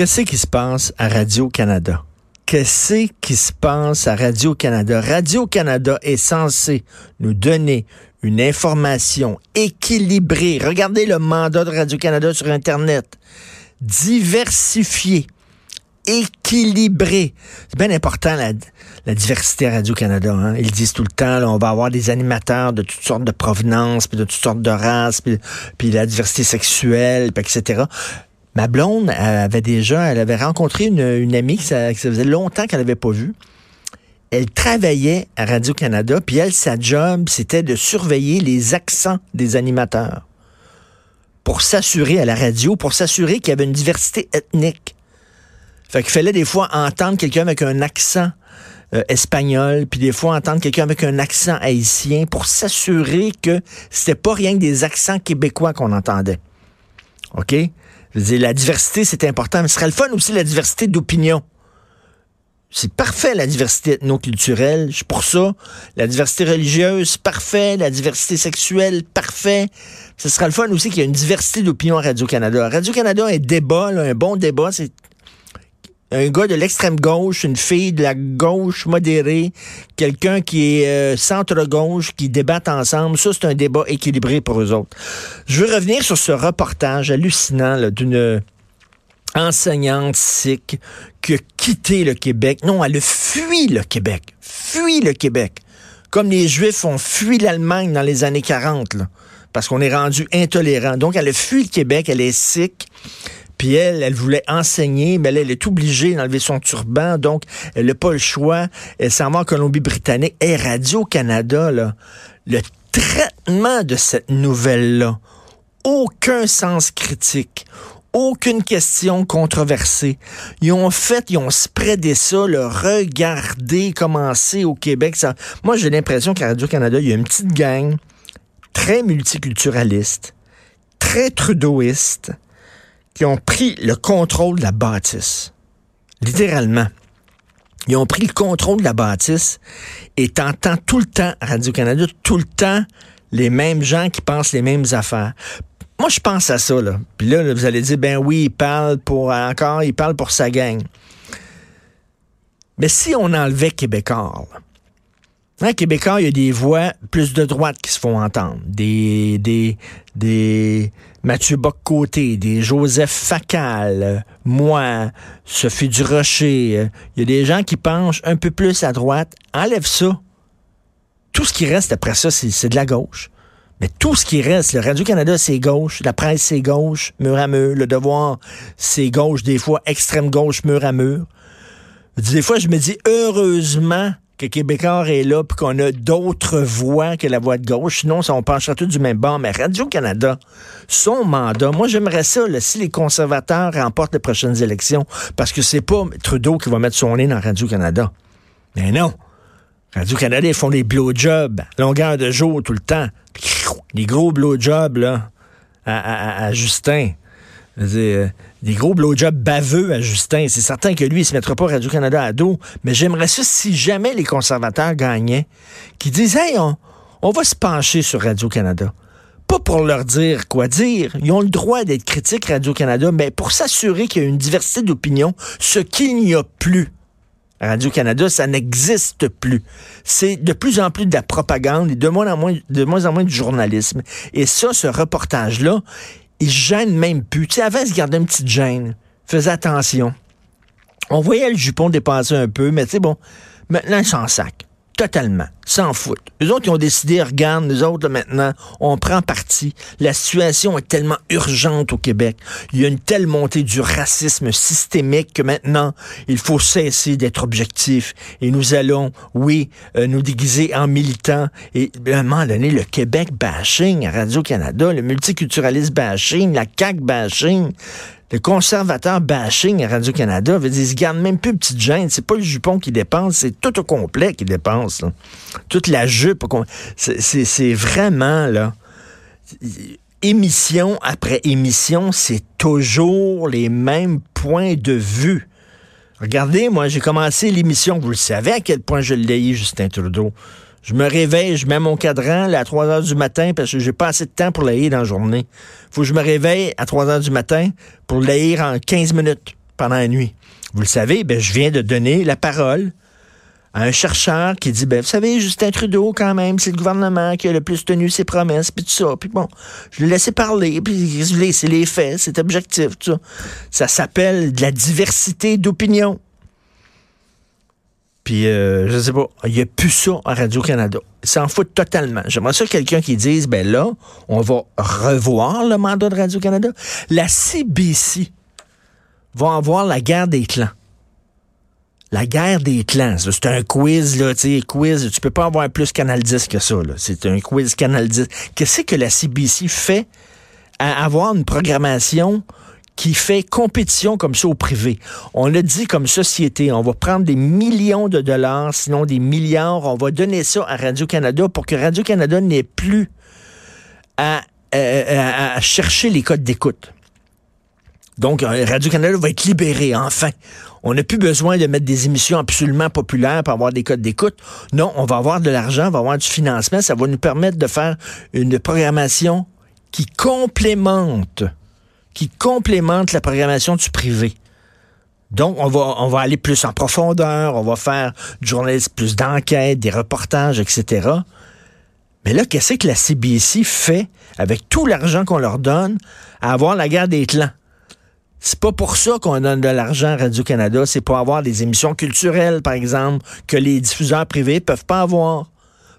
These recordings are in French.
Qu'est-ce qui se passe à Radio-Canada? Qu'est-ce qui se passe à Radio-Canada? Radio-Canada est censé nous donner une information équilibrée. Regardez le mandat de Radio-Canada sur Internet. Diversifié, équilibré. C'est bien important, la, diversité à Radio-Canada. Hein? Ils disent tout le temps, on va avoir des animateurs de toutes sortes de provenances, puis de toutes sortes de races, puis, puis la diversité sexuelle, puis etc. Ma blonde avait déjà, elle avait rencontré une, amie que ça, faisait longtemps qu'elle n'avait pas vue. Elle travaillait à Radio-Canada, puis elle, sa job, c'était de surveiller les accents des animateurs pour s'assurer à la radio, pour s'assurer qu'il y avait une diversité ethnique. Fait qu'il fallait des fois entendre quelqu'un avec un accent euh, espagnol, puis des fois entendre quelqu'un avec un accent haïtien pour s'assurer que c'était pas rien que des accents québécois qu'on entendait. OK? La diversité, c'est important, mais ce serait le fun aussi, la diversité d'opinion. C'est parfait, la diversité ethno-culturelle. Je suis pour ça. La diversité religieuse, parfait. La diversité sexuelle, parfait. Ce sera le fun aussi qu'il y ait une diversité d'opinion à Radio-Canada. Radio-Canada, un débat, un bon débat, c'est un gars de l'extrême gauche, une fille de la gauche modérée, quelqu'un qui est euh, centre-gauche, qui débattent ensemble. Ça, c'est un débat équilibré pour eux autres. Je veux revenir sur ce reportage hallucinant d'une enseignante sikh qui a quitté le Québec. Non, elle a fui le Québec. Fui le Québec. Comme les Juifs ont fui l'Allemagne dans les années 40, parce qu'on est rendu intolérant. Donc, elle a fui le Québec, elle est sikh. Puis elle, elle voulait enseigner, mais elle, est obligée d'enlever son turban, donc elle n'a pas le choix. Elle s'en va en Colombie-Britannique. Et Radio-Canada, là, le traitement de cette nouvelle-là, aucun sens critique, aucune question controversée. Ils ont fait, ils ont spreadé ça, le regarder commencer au Québec. Ça... Moi, j'ai l'impression qu'à Radio-Canada, il y a une petite gang très multiculturaliste, très trudeauiste, qui ont pris le contrôle de la bâtisse. Littéralement. Ils ont pris le contrôle de la bâtisse et t'entends tout le temps Radio-Canada, tout le temps les mêmes gens qui pensent les mêmes affaires. Moi, je pense à ça, là. Puis là, vous allez dire, ben oui, il parle pour encore, il parle pour sa gang. Mais si on enlevait Québécois, Hein, Québécois, il y a des voix plus de droite qui se font entendre. Des, des, des Mathieu Bock-Côté, des Joseph Facal, moi, Sophie Durocher. Il y a des gens qui penchent un peu plus à droite. Enlève ça. Tout ce qui reste après ça, c'est de la gauche. Mais tout ce qui reste, le Radio-Canada, c'est gauche, la presse, c'est gauche, mur à mur, le devoir, c'est gauche, des fois extrême gauche, mur à mur. Des fois, je me dis, heureusement que Québécois est là, puis qu'on a d'autres voix que la voix de gauche. Sinon, ça, on pencherait tout du même bord. Mais Radio-Canada, son mandat, moi, j'aimerais ça, si les conservateurs remportent les prochaines élections, parce que c'est pas Trudeau qui va mettre son nez dans Radio-Canada. Mais non. Radio-Canada, ils font des blowjobs, longueur de jour tout le temps. Des gros blowjobs, là, à Justin. Euh, des gros blowjobs baveux à Justin. C'est certain que lui, il se mettra pas Radio-Canada à dos. Mais j'aimerais ça, si jamais les conservateurs gagnaient, qu'ils disent, hey, on, va se pencher sur Radio-Canada pas pour leur dire quoi dire. Ils ont le droit d'être critiques Radio-Canada, mais pour s'assurer qu'il y a une diversité d'opinions, ce qu'il n'y a plus. Radio-Canada, ça n'existe plus. C'est de plus en plus de la propagande et de moins en moins, de moins en moins du journalisme. Et ça, ce reportage-là, il gêne même plus. Tu sais, avant, il se gardait une petite gêne. Faisait attention. On voyait le jupon dépasser un peu, mais tu sais, bon, maintenant, il s'en sac. Totalement. S'en foutent. Les autres, ils ont décidé, regarde, nous autres, maintenant, on prend parti. La situation est tellement urgente au Québec. Il y a une telle montée du racisme systémique que maintenant, il faut cesser d'être objectif. Et nous allons, oui, euh, nous déguiser en militants. Et à un moment donné, le Québec bashing à Radio-Canada, le multiculturalisme bashing, la CAQ bashing, le conservateur bashing à Radio-Canada, veut dire, ils se gardent même plus petite gêne. C'est pas le jupon qui dépense, c'est tout au complet qui dépense. Toute la jupe. C'est vraiment, là, émission après émission, c'est toujours les mêmes points de vue. Regardez, moi, j'ai commencé l'émission, vous le savez à quel point je l'ai Justin Trudeau. Je me réveille, je mets mon cadran à 3 heures du matin parce que j'ai pas assez de temps pour lire dans la journée. Faut que je me réveille à 3 heures du matin pour lire en 15 minutes. pendant la nuit. Vous le savez, ben, je viens de donner la parole à un chercheur qui dit, ben, vous savez, Justin Trudeau, quand même, c'est le gouvernement qui a le plus tenu ses promesses, puis tout ça. Puis bon, je l'ai laissé parler, puis c'est les faits, c'est objectif, tout ça. Ça s'appelle de la diversité d'opinion. Puis, euh, je sais pas, il n'y a plus ça à Radio-Canada. Ils s'en foutent totalement. J'aimerais ça quelqu'un qui dise, ben là, on va revoir le mandat de Radio-Canada. La CBC va avoir la guerre des clans. La guerre des clans, c'est un quiz, là, tu sais, quiz, tu peux pas avoir plus Canal 10 que ça. C'est un quiz Canal 10. Qu'est-ce que la CBC fait à avoir une programmation qui fait compétition comme ça au privé? On l'a dit comme société, on va prendre des millions de dollars, sinon des milliards, on va donner ça à Radio-Canada pour que Radio-Canada n'ait plus à, à, à, chercher les codes d'écoute. Donc, euh, Radio-Canada va être libéré, enfin. On n'a plus besoin de mettre des émissions absolument populaires pour avoir des codes d'écoute. Non, on va avoir de l'argent, on va avoir du financement. Ça va nous permettre de faire une programmation qui complémente, qui complémente la programmation du privé. Donc, on va, on va aller plus en profondeur, on va faire du journalisme plus d'enquête, des reportages, etc. Mais là, qu'est-ce que la CBC fait avec tout l'argent qu'on leur donne à avoir la guerre des clans? C'est pas pour ça qu'on donne de l'argent à Radio-Canada, c'est pour avoir des émissions culturelles, par exemple, que les diffuseurs privés peuvent pas avoir.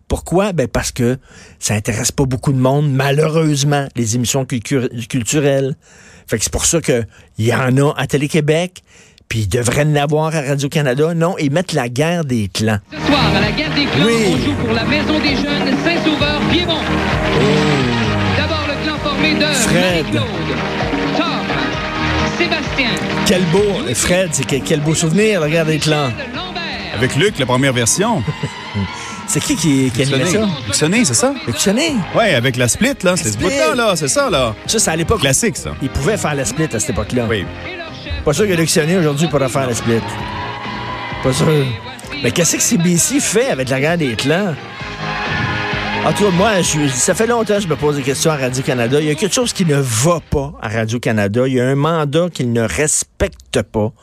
Pourquoi? Ben parce que ça intéresse pas beaucoup de monde, malheureusement, les émissions culturelles. Fait que c'est pour ça qu'il y en a à Télé-Québec, puis ils devraient en avoir à Radio-Canada. Non, ils mettent la guerre des clans. Ce soir, à la guerre des clans, on joue pour la Maison des Jeunes Saint-Sauveur-Piémont. Oh. D'abord, le clan formé de Fred. Sébastien. Quel beau, Fred, c'est quel beau souvenir, regarde les clans. Avec Luc, la première version. c'est qui qui, qui animait ça? Luxonné, c'est ça? Luxonné? Oui, avec la split, là. C'est ce bout-là, là. C'est ça, là. Ça, c'est à l'époque. Classique, ça. Il pouvait faire la split à cette époque-là. Oui. Pas sûr que Luxonné, aujourd'hui, pourra faire la split. Pas sûr. Mais qu'est-ce que CBC fait avec la guerre des clans? En tout cas, moi, je, ça fait longtemps que je me pose des questions à Radio-Canada. Il y a quelque chose qui ne va pas à Radio-Canada. Il y a un mandat qu'ils ne respectent pas.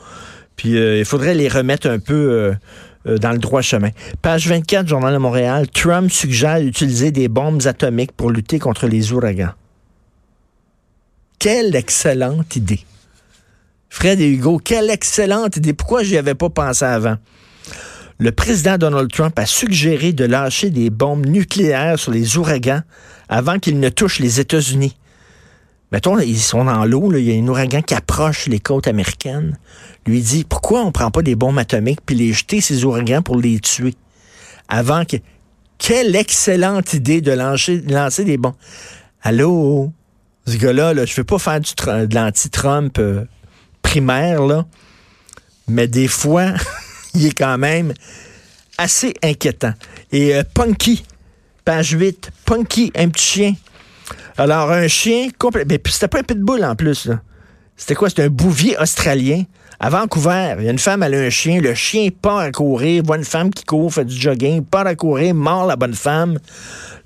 Puis euh, il faudrait les remettre un peu euh, euh, dans le droit chemin. Page 24, Journal de Montréal. Trump suggère d'utiliser des bombes atomiques pour lutter contre les ouragans. Quelle excellente idée. Fred et Hugo, quelle excellente idée. Pourquoi j'y avais pas pensé avant? Le président Donald Trump a suggéré de lâcher des bombes nucléaires sur les ouragans avant qu'ils ne touchent les États-Unis. Mettons, ils sont dans l'eau, il y a un ouragan qui approche les côtes américaines. Lui dit, pourquoi on prend pas des bombes atomiques puis les jeter, ces ouragans, pour les tuer? Avant que... Quelle excellente idée de lancer, des bombes. Allô? Ce gars-là, là, je veux pas faire du, de l'anti-Trump euh, primaire, là, mais des fois... il est quand même assez inquiétant. Et euh, Punky, page 8, Punky, un petit chien. Alors, un chien complet. Mais c'était pas un pitbull en plus. C'était quoi? C'était un bouvier australien. À Vancouver, il y a une femme, elle a un chien. Le chien part à courir, voit une femme qui court, fait du jogging, part à courir, mord la bonne femme.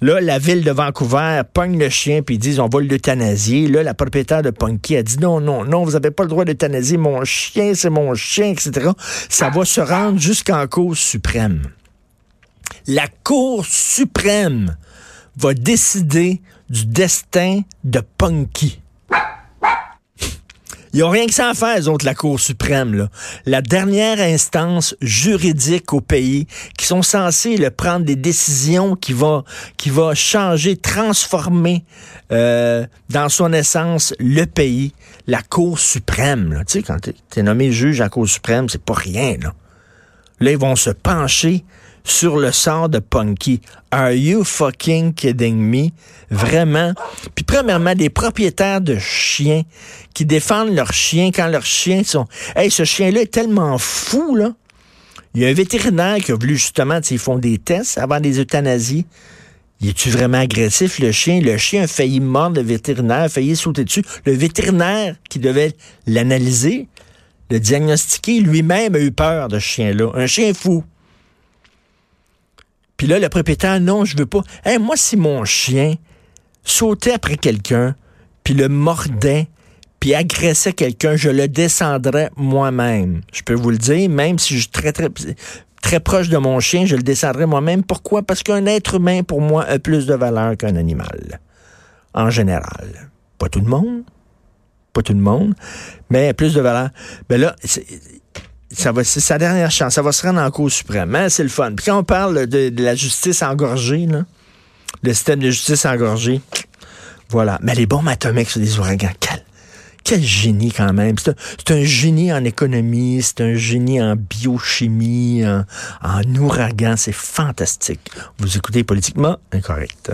Là, la ville de Vancouver pogne le chien, puis ils disent on va l'euthanasier. Là, la propriétaire de Punky a dit non, non, non, vous n'avez pas le droit d'euthanasier mon chien, c'est mon chien, etc. Ça va se rendre jusqu'en Cour suprême. La Cour suprême va décider du destin de Punky. Ils n'ont rien que ça à faire, les autres, la Cour suprême. Là. La dernière instance juridique au pays qui sont censés le, prendre des décisions qui vont qui va changer, transformer euh, dans son essence le pays. La Cour suprême. Là. Tu sais, quand tu es, nommé juge à la Cour suprême, c'est pas rien. Là. Là, ils vont se pencher sur le sort de Punky. Are you fucking kidding me? Vraiment? Puis premièrement, des propriétaires de chiens qui défendent leurs chiens quand leurs chiens sont... Hey, ce chien-là est tellement fou, là. Il y a un vétérinaire qui a voulu justement, ils font des tests avant des euthanasies. Il est-tu vraiment agressif, le chien? Le chien a failli mordre le vétérinaire, a failli sauter dessus. Le vétérinaire qui devait l'analyser, le diagnostiquer, lui-même a eu peur de ce chien-là. Un chien fou. Puis là, le propriétaire, non, je veux pas. Moi, si mon chien sautait après quelqu'un, puis le mordait, puis agressait quelqu'un, je le descendrais moi-même. Je peux vous le dire, même si je suis très, très, très proche de mon chien, je le descendrais moi-même. Pourquoi? Parce qu'un être humain, pour moi, a plus de valeur qu'un animal. En général. Pas tout le monde. Pas tout le monde. Mais plus de valeur. Mais là, ça va, c'est sa dernière chance. Ça va se rendre en Cour suprême. Hein? C'est le fun. Puis quand on parle de, la justice engorgée, le système de justice engorgé, voilà. Mais les bombes atomiques sur des ouragans, quel, quel génie quand même. C'est un, génie en économie, c'est un génie en biochimie, en ouragan. C'est fantastique. Vous écoutez politiquement incorrect.